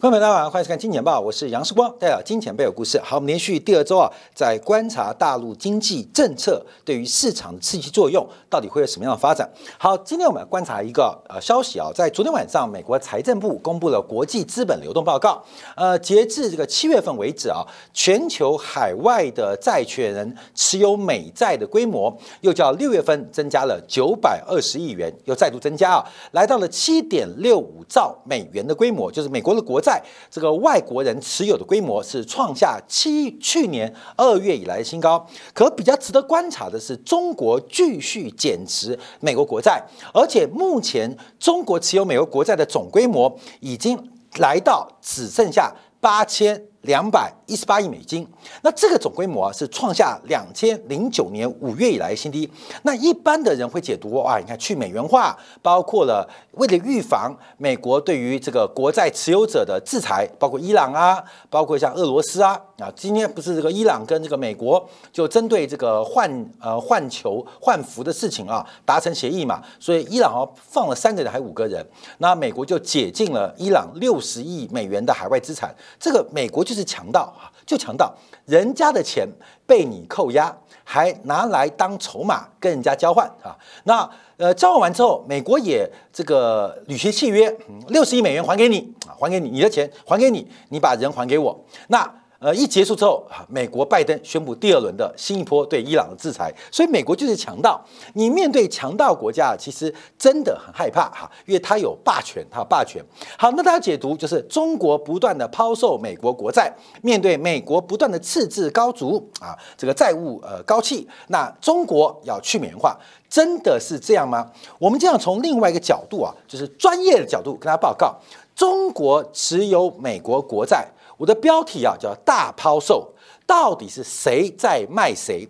朋友们大家好，欢迎收看《金钱报》，我是杨世光，带来金钱背后故事。好，我们连续第二周啊，在观察大陆经济政策对于市场的刺激作用，到底会有什么样的发展？好，今天我们观察一个呃消息啊，在昨天晚上，美国财政部公布了国际资本流动报告。呃，截至这个七月份为止啊，全球海外的债权人持有美债的规模，又叫六月份增加了九百二十亿元，又再度增加啊，来到了七点六五兆美元的规模，就是美国的国债。在这个外国人持有的规模是创下七去年二月以来的新高，可比较值得观察的是，中国继续减持美国国债，而且目前中国持有美国国债的总规模已经来到只剩下八千。两百一十八亿美金，那这个总规模啊是创下两千零九年五月以来新低。那一般的人会解读啊，你看去美元化，包括了为了预防美国对于这个国债持有者的制裁，包括伊朗啊，包括像俄罗斯啊啊，今天不是这个伊朗跟这个美国就针对这个换呃换球换服的事情啊达成协议嘛，所以伊朗啊放了三个人还五个人，那美国就解禁了伊朗六十亿美元的海外资产，这个美国。就是强盗啊，就强盗，人家的钱被你扣押，还拿来当筹码跟人家交换啊。那呃，交换完之后，美国也这个履行契约，六十亿美元还给你啊，还给你，你的钱还给你，你把人还给我。那。呃，一结束之后，美国拜登宣布第二轮的新一波对伊朗的制裁，所以美国就是强盗。你面对强盗国家，其实真的很害怕哈，因为它有霸权，它有霸权。好，那大家解读就是中国不断的抛售美国国债，面对美国不断的赤字高足啊，这个债务呃高企，那中国要去美元化，真的是这样吗？我们这样从另外一个角度啊，就是专业的角度跟大家报告，中国持有美国国债。我的标题啊叫大抛售，到底是谁在卖谁？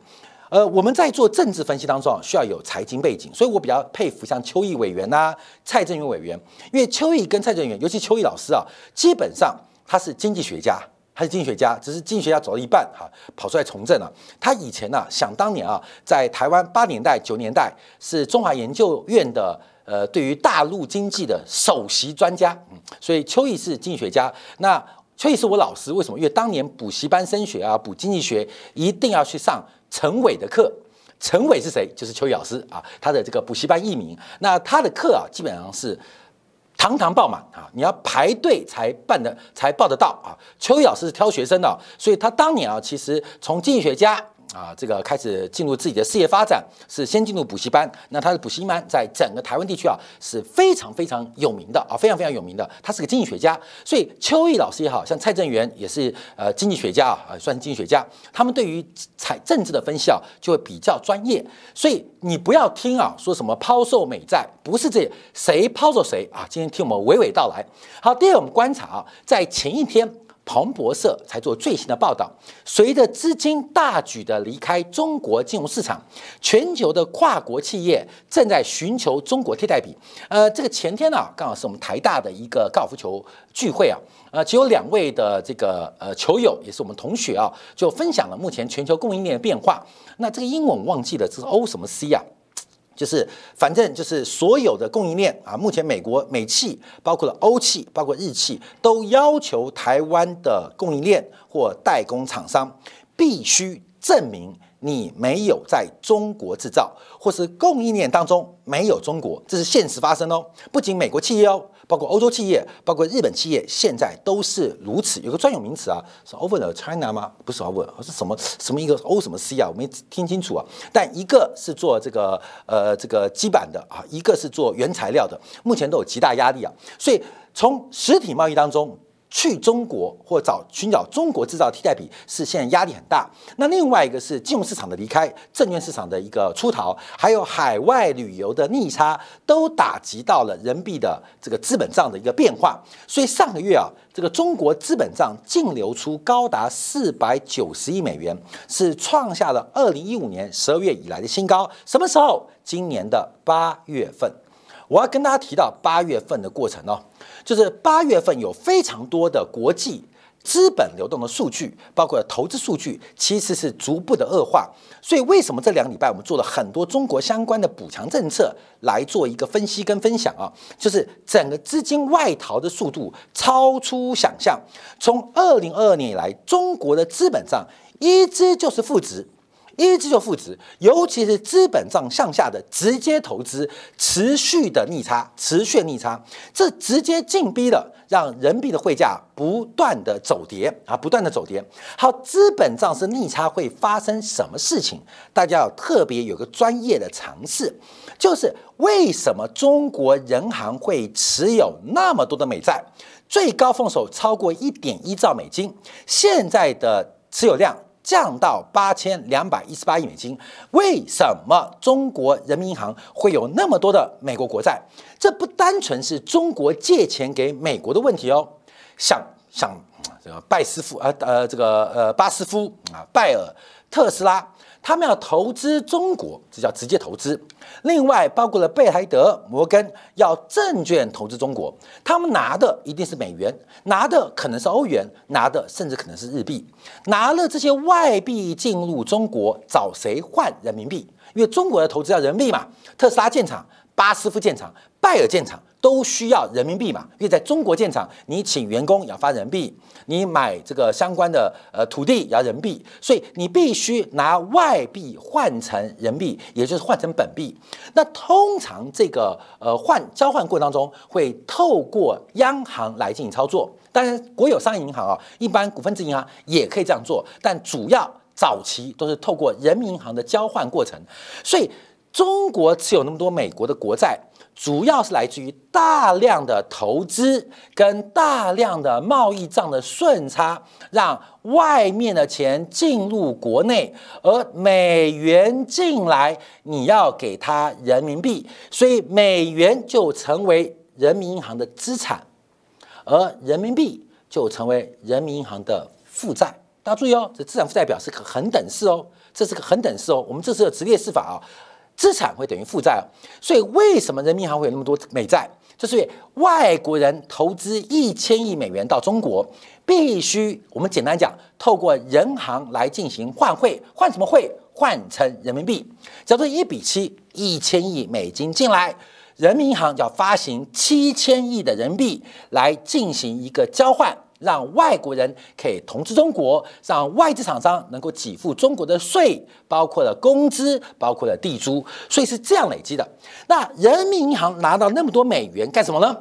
呃，我们在做政治分析当中啊，需要有财经背景，所以我比较佩服像邱毅委员呐、蔡正元委员，因为邱毅跟蔡正元，尤其邱毅老师啊，基本上他是经济学家，他是经济学家，只是经济学家走到一半哈，跑出来从政了。他以前呢，想当年啊，在台湾八年代、九年代是中华研究院的呃，对于大陆经济的首席专家，嗯，所以邱毅是经济学家，那。邱毅是我老师，为什么？因为当年补习班升学啊，补经济学一定要去上陈伟的课。陈伟是谁？就是邱毅老师啊，他的这个补习班艺名。那他的课啊，基本上是堂堂爆满啊，你要排队才办的，才报得到啊。邱毅老师是挑学生的，所以他当年啊，其实从经济学家。啊，这个开始进入自己的事业发展，是先进入补习班。那他的补习班在整个台湾地区啊是非常非常有名的啊，非常非常有名的。他是个经济学家，所以邱毅老师也好像蔡正元也是呃经济学家啊，算是经济学家。他们对于财政治的分析啊就会比较专业。所以你不要听啊说什么抛售美债，不是这谁抛售谁啊。今天听我们娓娓道来。好，第二我们观察啊，在前一天。彭博社才做最新的报道，随着资金大举的离开中国金融市场，全球的跨国企业正在寻求中国替代品。呃，这个前天呢，刚好是我们台大的一个高尔夫球聚会啊，呃，只有两位的这个呃球友，也是我们同学啊，就分享了目前全球供应链的变化。那这个英文忘记了，这是 O 什么 C 啊？就是，反正就是所有的供应链啊，目前美国美企，包括了欧企，包括日企，都要求台湾的供应链或代工厂商必须证明你没有在中国制造，或是供应链当中没有中国，这是现实发生哦。不仅美国企业哦。包括欧洲企业，包括日本企业，现在都是如此。有个专有名词啊，是 over the China 吗？不是 over，是什么什么一个 O 什么 C 啊？我没听清楚啊。但一个是做这个呃这个基板的啊，一个是做原材料的，目前都有极大压力啊。所以从实体贸易当中。去中国或找寻找中国制造替代品是现在压力很大。那另外一个是金融市场的离开，证券市场的一个出逃，还有海外旅游的逆差，都打击到了人民币的这个资本账的一个变化。所以上个月啊，这个中国资本账净流出高达四百九十亿美元，是创下了二零一五年十二月以来的新高。什么时候？今年的八月份。我要跟大家提到八月份的过程哦。就是八月份有非常多的国际资本流动的数据，包括投资数据，其实是逐步的恶化。所以，为什么这两礼拜我们做了很多中国相关的补强政策来做一个分析跟分享啊？就是整个资金外逃的速度超出想象。从二零二二年以来，中国的资本上一直就是负值。一直就负值，尤其是资本账向下的直接投资持续的逆差，持续逆差，这直接进逼了，让人民币的汇价不断的走跌啊，不断的走跌。好，资本账是逆差会发生什么事情？大家要特别有个专业的尝试，就是为什么中国人行会持有那么多的美债，最高奉手超过一点一兆美金，现在的持有量。降到八千两百一十八亿美金，为什么中国人民银行会有那么多的美国国债？这不单纯是中国借钱给美国的问题哦，像像这个拜斯夫啊呃这个呃巴斯夫啊拜尔特斯拉。他们要投资中国，这叫直接投资。另外，包括了贝莱德、摩根要证券投资中国，他们拿的一定是美元，拿的可能是欧元，拿的甚至可能是日币。拿了这些外币进入中国，找谁换人民币？因为中国的投资要人民币嘛。特斯拉建厂，巴斯夫建厂，拜尔建厂。都需要人民币嘛？因为在中国建厂，你请员工要发人民币，你买这个相关的呃土地要人民币，所以你必须拿外币换成人民币，也就是换成本币。那通常这个呃换交换过程当中，会透过央行来进行操作。当然，国有商业银行啊，一般股份制银行也可以这样做，但主要早期都是透过人民银行的交换过程。所以，中国持有那么多美国的国债。主要是来自于大量的投资跟大量的贸易账的顺差，让外面的钱进入国内，而美元进来，你要给他人民币，所以美元就成为人民银行的资产，而人民币就成为人民银行的负债。大家注意哦，这资产负债表是个恒等式哦，这是个恒等式哦，我们这是个直列式法啊。资产会等于负债，所以为什么人民银行会有那么多美债？就是外国人投资一千亿美元到中国，必须我们简单讲，透过人行来进行换汇，换什么汇？换成人民币。假如一比七，一千亿美金进来，人民银行要发行七千亿的人民币来进行一个交换。让外国人可以投资中国，让外资厂商能够给付中国的税，包括了工资，包括了地租，所以是这样累积的。那人民银行拿到那么多美元干什么呢？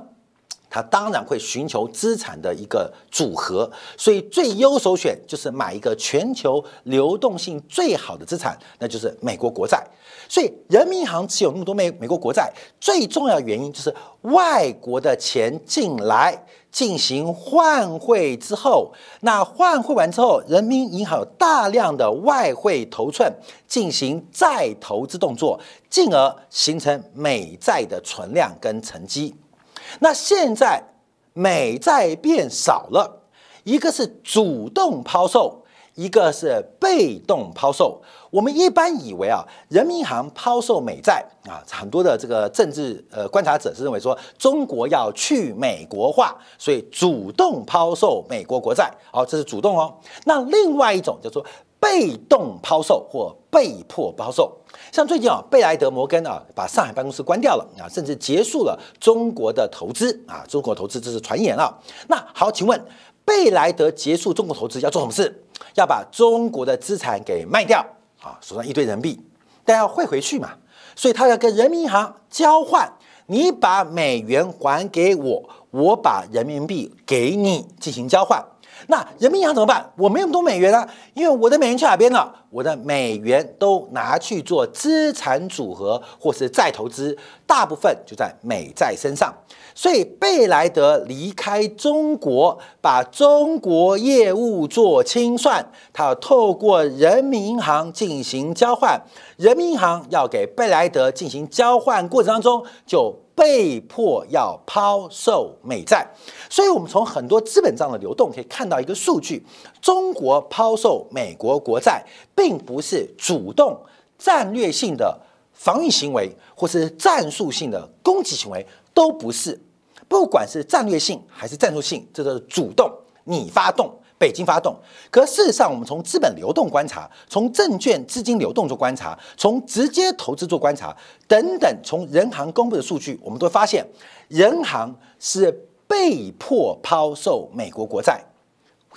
他当然会寻求资产的一个组合，所以最优首选就是买一个全球流动性最好的资产，那就是美国国债。所以人民银行持有那么多美美国国债，最重要的原因就是外国的钱进来。进行换汇之后，那换汇完之后，人民银行有大量的外汇头寸进行再投资动作，进而形成美债的存量跟沉积。那现在美债变少了，一个是主动抛售。一个是被动抛售，我们一般以为啊，人民银行抛售美债啊，很多的这个政治呃观察者是认为说中国要去美国化，所以主动抛售美国国债，好，这是主动哦。那另外一种叫做被动抛售或被迫抛售，像最近啊，贝莱德摩根啊把上海办公室关掉了啊，甚至结束了中国的投资啊，中国投资这是传言啊。那好，请问贝莱德结束中国投资要做什么事？要把中国的资产给卖掉啊，手上一堆人民币，但要汇回去嘛，所以他要跟人民银行交换，你把美元还给我，我把人民币给你进行交换。那人民银行怎么办？我没有那么多美元啊，因为我的美元去哪边了？我的美元都拿去做资产组合或是再投资，大部分就在美债身上。所以贝莱德离开中国，把中国业务做清算，他要透过人民银行进行交换，人民银行要给贝莱德进行交换过程当中就。被迫要抛售美债，所以我们从很多资本账的流动可以看到一个数据：中国抛售美国国债，并不是主动战略性的防御行为，或是战术性的攻击行为，都不是。不管是战略性还是战术性，这都是主动。你发动，北京发动。可事实上，我们从资本流动观察，从证券资金流动做观察，从直接投资做观察等等，从人行公布的数据，我们都发现，人行是被迫抛售美国国债。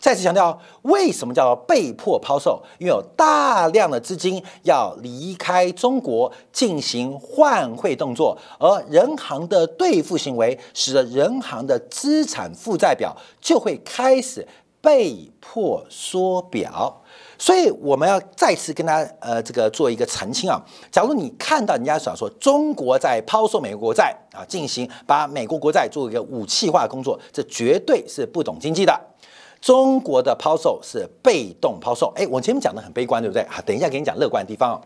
再次强调，为什么叫被迫抛售？因为有大量的资金要离开中国进行换汇动作，而人行的兑付行为，使得人行的资产负债表就会开始被迫缩表。所以我们要再次跟他呃这个做一个澄清啊。假如你看到人家想说中国在抛售美国国债啊，进行把美国国债做一个武器化工作，这绝对是不懂经济的。中国的抛售是被动抛售，哎，我前面讲的很悲观，对不对？啊，等一下给你讲乐观的地方。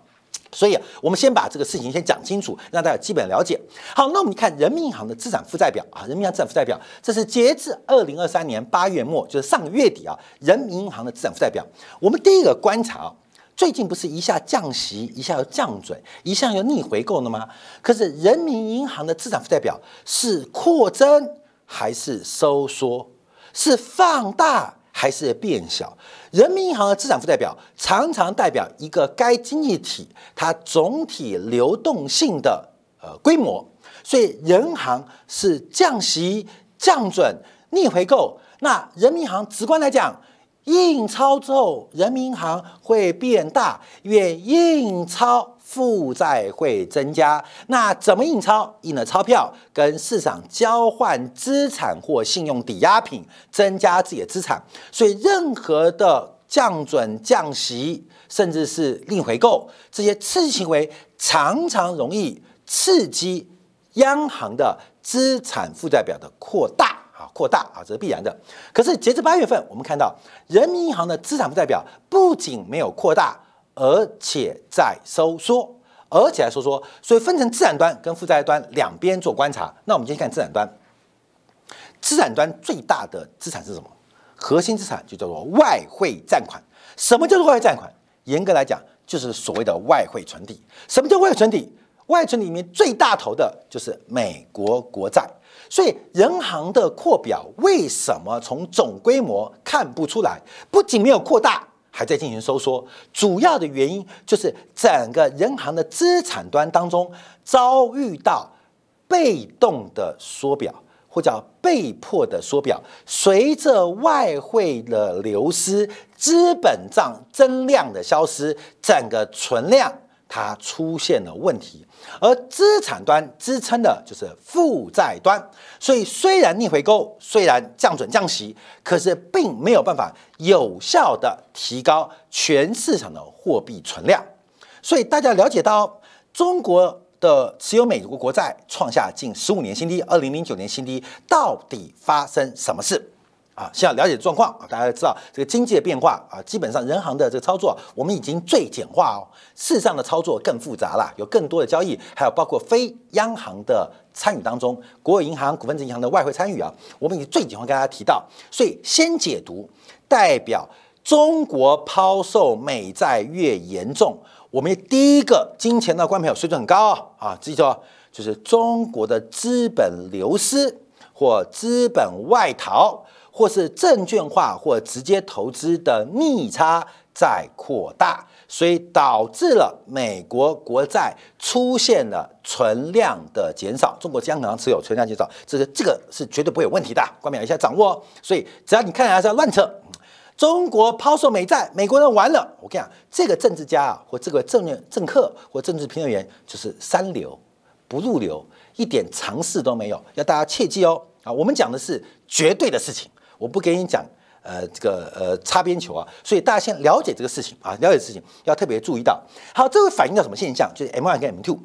所以啊，我们先把这个事情先讲清楚，让大家基本了解。好，那我们看人民银行的资产负债表啊，人民银行资产负债表，这是截至二零二三年八月末，就是上个月底啊，人民银行的资产负债表。我们第一个观察啊，最近不是一下降息，一下又降准，一下又逆回购了吗？可是人民银行的资产负债表是扩增还是收缩？是放大还是变小？人民银行的资产负债表常常代表一个该经济体它总体流动性的呃规模，所以人行是降息、降准、逆回购。那人民银行直观来讲，印钞之后，人民银行会变大，因为印钞。负债会增加，那怎么印钞？印了钞票跟市场交换资产或信用抵押品，增加自己的资产。所以，任何的降准、降息，甚至是逆回购这些刺激行为，常常容易刺激央行的资产负债表的扩大扩大啊，这是必然的。可是，截至八月份，我们看到人民银行的资产负债表不仅没有扩大。而且在收缩，而且在收缩，所以分成资产端跟负债端两边做观察。那我们先看资产端，资产端最大的资产是什么？核心资产就叫做外汇占款。什么叫做外汇占款？严格来讲，就是所谓的外汇存底。什么叫外汇存底？外存里面最大头的就是美国国债。所以，人行的扩表为什么从总规模看不出来？不仅没有扩大。还在进行收缩，主要的原因就是整个人行的资产端当中遭遇到被动的缩表，或叫被迫的缩表。随着外汇的流失，资本账增量的消失，整个存量。它出现了问题，而资产端支撑的就是负债端，所以虽然逆回购，虽然降准降息，可是并没有办法有效的提高全市场的货币存量。所以大家了解到，中国的持有美国国债创下近十五年新低，二零零九年新低，到底发生什么事？啊，先要了解状况啊，大家知道这个经济的变化啊，基本上人行的这个操作，我们已经最简化哦。事实上的操作更复杂了，有更多的交易，还有包括非央行的参与当中，国有银行、股份制银行的外汇参与啊，我们已经最简化跟大家提到。所以先解读，代表中国抛售美债越严重，我们第一个金钱的观众朋友水准很高啊，记住，就是中国的资本流失或资本外逃。或是证券化或直接投资的逆差在扩大，所以导致了美国国债出现了存量的减少。中国央行持有存量减少，这个这个是绝对不会有问题的，关键要一下掌握。所以只要你看起来是乱扯，中国抛售美债，美国人完了。我跟你讲，这个政治家啊，或这个政政客或政治评论员，就是三流不入流，一点常识都没有，要大家切记哦。啊，我们讲的是绝对的事情。我不给你讲，呃，这个呃擦边球啊，所以大家先了解这个事情啊，了解事情要特别注意到。好，这会反映到什么现象？就是 M one 跟 M two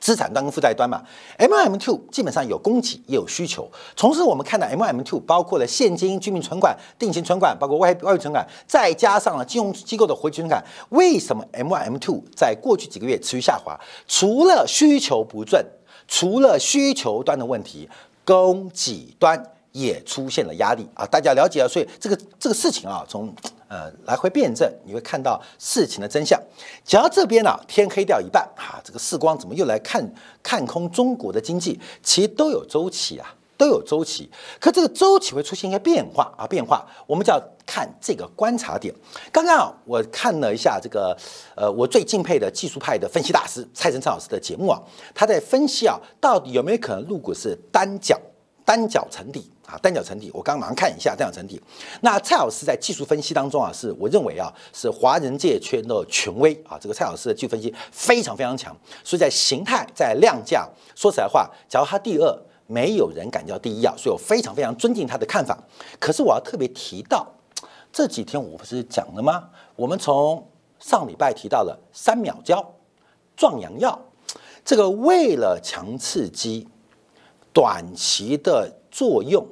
资产端跟负债端嘛。M1 M two 基本上有供给也有需求。同时，我们看到 M1 M two 包括了现金、居民存款、定型存款，包括外外汇存款，再加上了金融机构的活期存款。为什么 M1 M two 在过去几个月持续下滑？除了需求不振，除了需求端的问题，供给端。也出现了压力啊！大家了解了，所以这个这个事情啊，从呃来回辩证，你会看到事情的真相。讲到这边呢，天黑掉一半啊，这个世光怎么又来看看空中国的经济？其实都有周期啊，都有周期，可这个周期会出现一些变化啊，变化，我们就要看这个观察点。刚刚啊，我看了一下这个，呃，我最敬佩的技术派的分析大师蔡成昌老师的节目啊，他在分析啊，到底有没有可能入股是单脚单脚沉底啊，单脚沉底。我刚刚马上看一下单脚沉底。那蔡老师在技术分析当中啊，是我认为啊，是华人界圈的权威啊。这个蔡老师的技术分析非常非常强，所以在形态在量价，说实在话，假如他第二。没有人敢叫第一啊，所以我非常非常尊敬他的看法。可是我要特别提到，这几天我不是讲了吗？我们从上礼拜提到了三秒胶、壮阳药，这个为了强刺激，短期的作用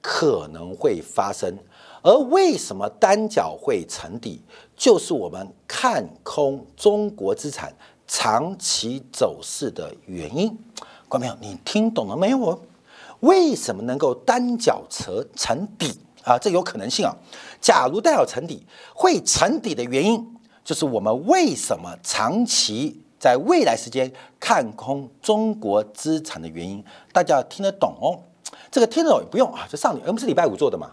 可能会发生。而为什么单脚会沉底，就是我们看空中国资产长期走势的原因。观众朋友，你听懂了没有？为什么能够单脚沉沉底啊？这有可能性啊。假如单脚沉底会沉底的原因，就是我们为什么长期在未来时间看空中国资产的原因，大家要听得懂哦。这个听得懂也不用啊，这上礼我们是礼拜五做的嘛，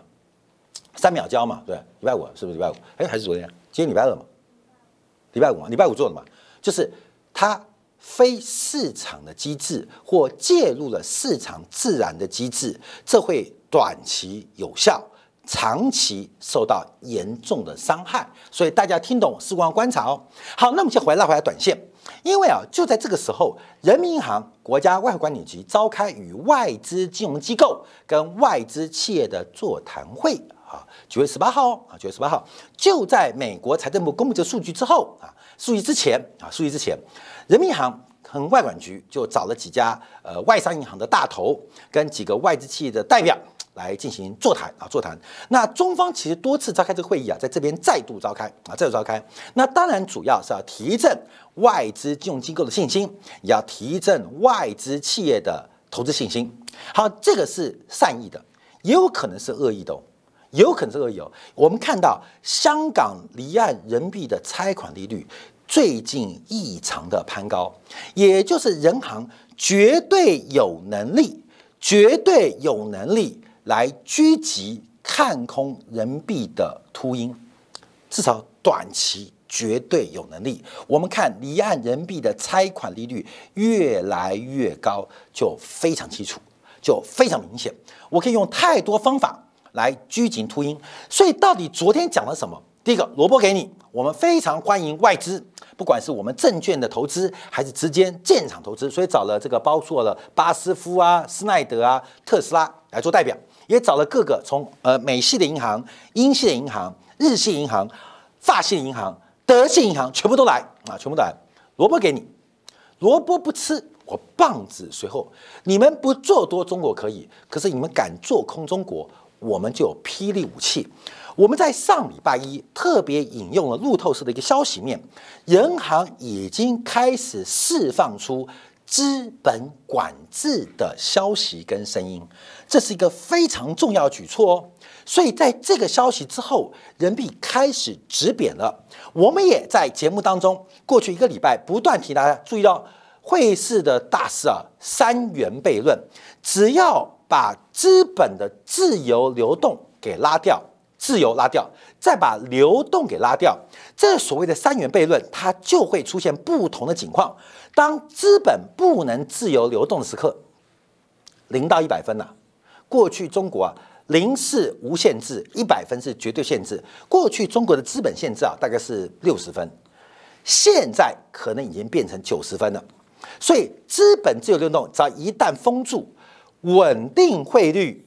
三秒交嘛，对，礼拜五是不是礼拜五？哎，还是昨天？今天礼拜二嘛？礼拜五嘛？礼拜五做的嘛？就是它。非市场的机制或介入了市场自然的机制，这会短期有效，长期受到严重的伤害。所以大家听懂时光观察哦。好，那我们先回来拉回来短线，因为啊，就在这个时候，人民银行、国家外汇管理局召开与外资金融机构跟外资企业的座谈会啊，九月十八号啊，九月十八号就在美国财政部公布这数据之后啊，数据之前啊，数据之前。人民银行和外管局就找了几家呃外商银行的大头，跟几个外资企业的代表来进行座谈啊座谈。那中方其实多次召开这个会议啊，在这边再度召开啊再度召开。那当然主要是要提振外资金融机构的信心，也要提振外资企业的投资信心。好，这个是善意的，也有可能是恶意的，也有可能是恶意哦。我们看到香港离岸人民币的拆款利率。最近异常的攀高，也就是人行绝对有能力，绝对有能力来狙击看空人民币的秃鹰，至少短期绝对有能力。我们看离岸人民币的拆款利率越来越高，就非常清楚，就非常明显。我可以用太多方法来狙击秃鹰，所以到底昨天讲了什么？第一个萝卜给你，我们非常欢迎外资。不管是我们证券的投资，还是直接建厂投资，所以找了这个包括了巴斯夫啊、施耐德啊、特斯拉来做代表，也找了各个从呃美系的银行、英系的银行、日系银行、法系银行、德系银行，全部都来啊，全部都来。萝卜给你，萝卜不吃，我棒子随后。你们不做多中国可以，可是你们敢做空中国，我们就有霹雳武器。我们在上礼拜一特别引用了路透社的一个消息面，人行已经开始释放出资本管制的消息跟声音，这是一个非常重要的举措哦。所以在这个消息之后，人民币开始止贬了。我们也在节目当中过去一个礼拜不断提大家注意到汇市的大事啊，三元悖论，只要把资本的自由流动给拉掉。自由拉掉，再把流动给拉掉，这所谓的三元悖论，它就会出现不同的情况。当资本不能自由流动的时刻，零到一百分呐。过去中国啊，零是无限制，一百分是绝对限制。过去中国的资本限制啊，大概是六十分，现在可能已经变成九十分了。所以资本自由流动，只要一旦封住，稳定汇率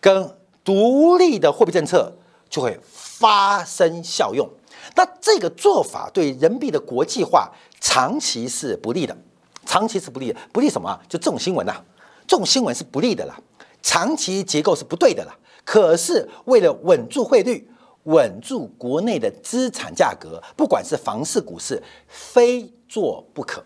跟独立的货币政策。就会发生效用，那这个做法对人民币的国际化长期是不利的，长期是不利的，不利什么啊？就这种新闻呐，这种新闻是不利的啦，长期结构是不对的啦。可是为了稳住汇率，稳住国内的资产价格，不管是房市、股市，非做不可。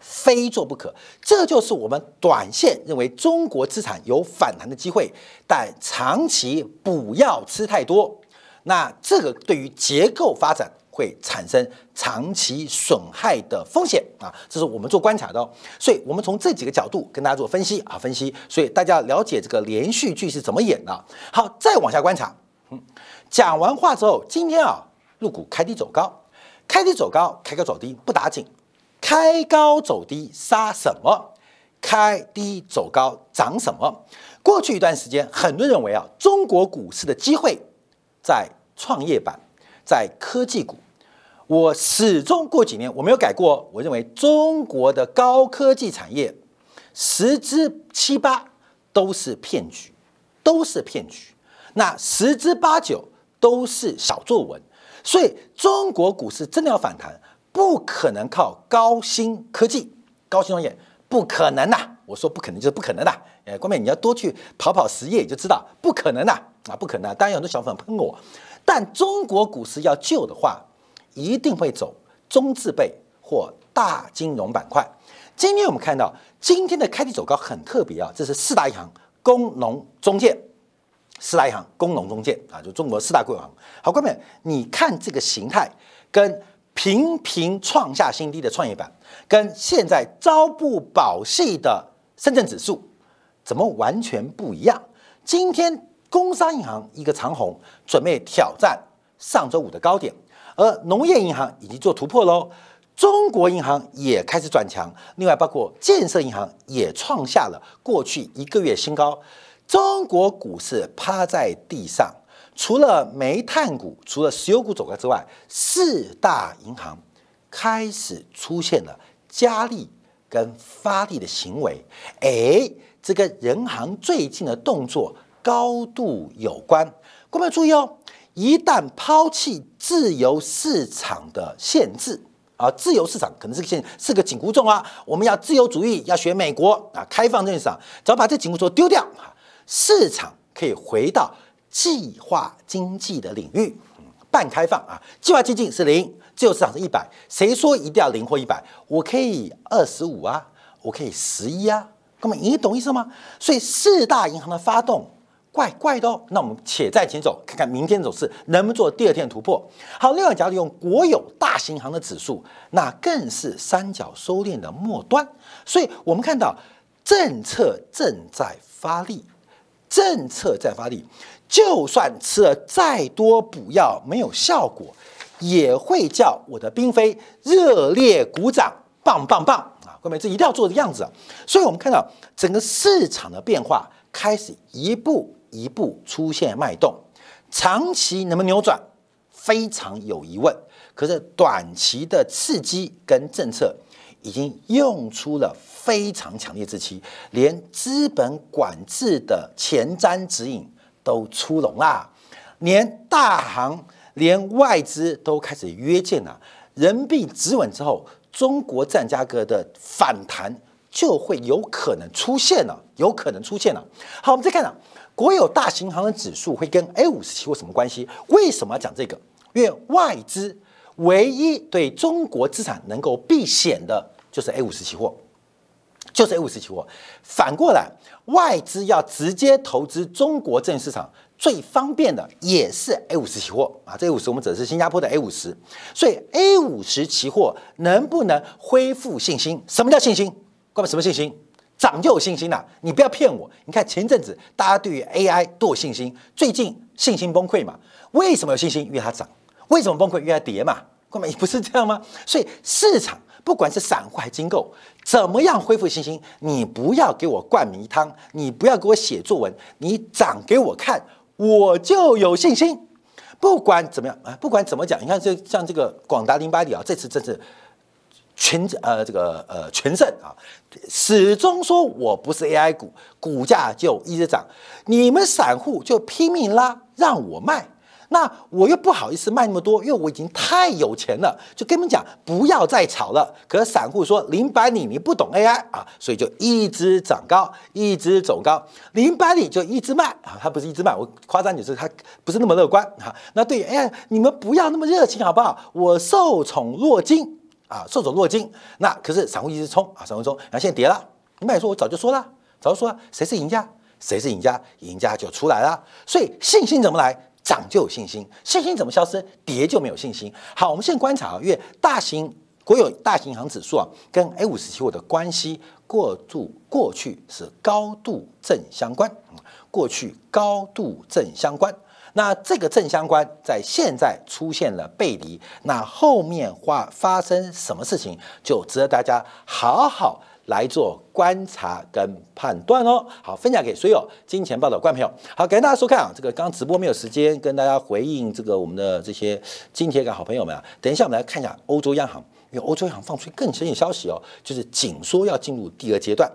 非做不可，这就是我们短线认为中国资产有反弹的机会，但长期不要吃太多。那这个对于结构发展会。产生长期损害的风险啊，这是我们做观察的。哦。所以，我们从这几个角度跟大家做分析啊，分析。所以大家了解这个连续剧是怎么演的。好，再往下观察。嗯，讲完话之后，今天啊，入股开低走高，开低走高，开高走低不打紧，开高走低杀什么？开低走高涨什么？过去一段时间，很多人认为啊，中国股市的机会在创业板，在科技股。我始终过几年我没有改过，我认为中国的高科技产业十之七八都是骗局，都是骗局。那十之八九都是小作文。所以中国股市真的要反弹，不可能靠高新科技、高新创业。不可能呐！我说不可能就是不可能的。哎，关键你要多去跑跑实业，就知道不可能呐！啊不可能。当然有很多小粉喷我，但中国股市要救的话，一定会走中字辈或大金融板块。今天我们看到今天的开低走高很特别啊，这是四大银行、工农中建，四大银行、工农中建啊，就中国四大国有行。好，关键你看这个形态跟。频频创下新低的创业板，跟现在朝不保夕的深圳指数，怎么完全不一样？今天工商银行一个长红，准备挑战上周五的高点，而农业银行已经做突破喽，中国银行也开始转强，另外包括建设银行也创下了过去一个月新高，中国股市趴在地上。除了煤炭股、除了石油股走高之外，四大银行开始出现了加力跟发力的行为。哎，这个人行最近的动作高度有关。各位注意哦，一旦抛弃自由市场的限制啊，自由市场可能是个限，是个紧箍咒啊。我们要自由主义，要学美国啊，开放市场，只要把这紧箍咒丢掉啊，市场可以回到。计划经济的领域，半开放啊，计划经济是零，自由市场是一百。谁说一定要零或一百？我可以二十五啊，我可以十一啊，各位，你懂意思吗？所以四大银行的发动怪怪的哦。那我们且在前走，看看明天走势能不能做第二天突破。好，另外假如用国有大型行的指数，那更是三角收敛的末端。所以我们看到政策正在发力，政策在发力。就算吃了再多补药没有效果，也会叫我的兵妃热烈鼓掌，棒棒棒啊！各位，这一定要做的样子啊。所以，我们看到整个市场的变化开始一步一步出现脉动，长期能不能扭转，非常有疑问。可是，短期的刺激跟政策已经用出了非常强烈之期，连资本管制的前瞻指引。都出笼啦，连大行、连外资都开始约见了。人民币止稳之后，中国占价格的反弹就会有可能出现了，有可能出现了。好，我们再看啊，国有大型行的指数会跟 A 五十期货什么关系？为什么要讲这个？因为外资唯一对中国资产能够避险的，就是 A 五十期货。就是 A 五十期货，反过来，外资要直接投资中国证券市场，最方便的也是 A 五十期货啊。这 A 五十我们指的是新加坡的 A 五十，所以 A 五十期货能不能恢复信心？什么叫信心？各位，什么信心？涨就有信心了。你不要骗我。你看前阵子大家对于 AI 都有信心，最近信心崩溃嘛？为什么有信心？因为它涨。为什么崩溃？因为它跌嘛？各位，不是这样吗？所以市场。不管是散户还是机构，怎么样恢复信心？你不要给我灌迷汤，你不要给我写作文，你涨给我看，我就有信心。不管怎么样啊，不管怎么讲，你看这像这个广达零八里啊，这次真是全呃这个呃全胜啊，始终说我不是 AI 股，股价就一直涨，你们散户就拼命拉，让我卖。那我又不好意思卖那么多，因为我已经太有钱了，就跟你们讲不要再炒了。可散户说零百里你不懂 AI 啊，所以就一直涨高，一直走高，零百里就一直卖啊，它不是一直卖，我夸张就是它不是那么乐观啊。那对，哎，你们不要那么热情好不好？我受宠若惊啊，受宠若惊。那可是散户一直冲啊，散户冲，然后现在跌了。你们说，我早就说了，早就说了，谁是赢家？谁是赢家？赢家就出来了。所以信心怎么来？涨就有信心，信心怎么消失？跌就没有信心。好，我们现在观察啊，因为大型国有大型银行指数啊，跟 A 五十期货的关系过度过去是高度正相关，过去高度正相关。那这个正相关在现在出现了背离，那后面发发生什么事情，就值得大家好好。来做观察跟判断哦。好，分享给所有金钱报的观众朋友。好，感谢大家收看啊。这个刚直播没有时间跟大家回应这个我们的这些金铁杆好朋友们啊。等一下我们来看一下欧洲央行，因为欧洲央行放出更新的消息哦，就是紧缩要进入第二阶段，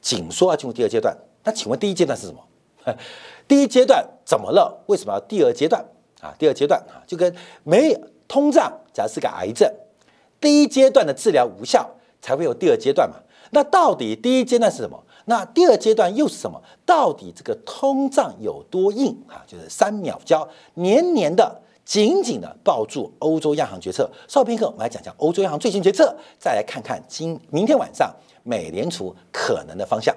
紧缩要进入第二阶段。那请问第一阶段是什么？第一阶段怎么了？为什么要第二阶段啊？第二阶段啊，就跟没有通胀，假设是个癌症，第一阶段的治疗无效。才会有第二阶段嘛？那到底第一阶段是什么？那第二阶段又是什么？到底这个通胀有多硬啊？就是三秒胶，年年的紧紧的抱住欧洲央行决策。稍片刻，我们来讲讲欧洲央行最新决策，再来看看今明天晚上美联储可能的方向。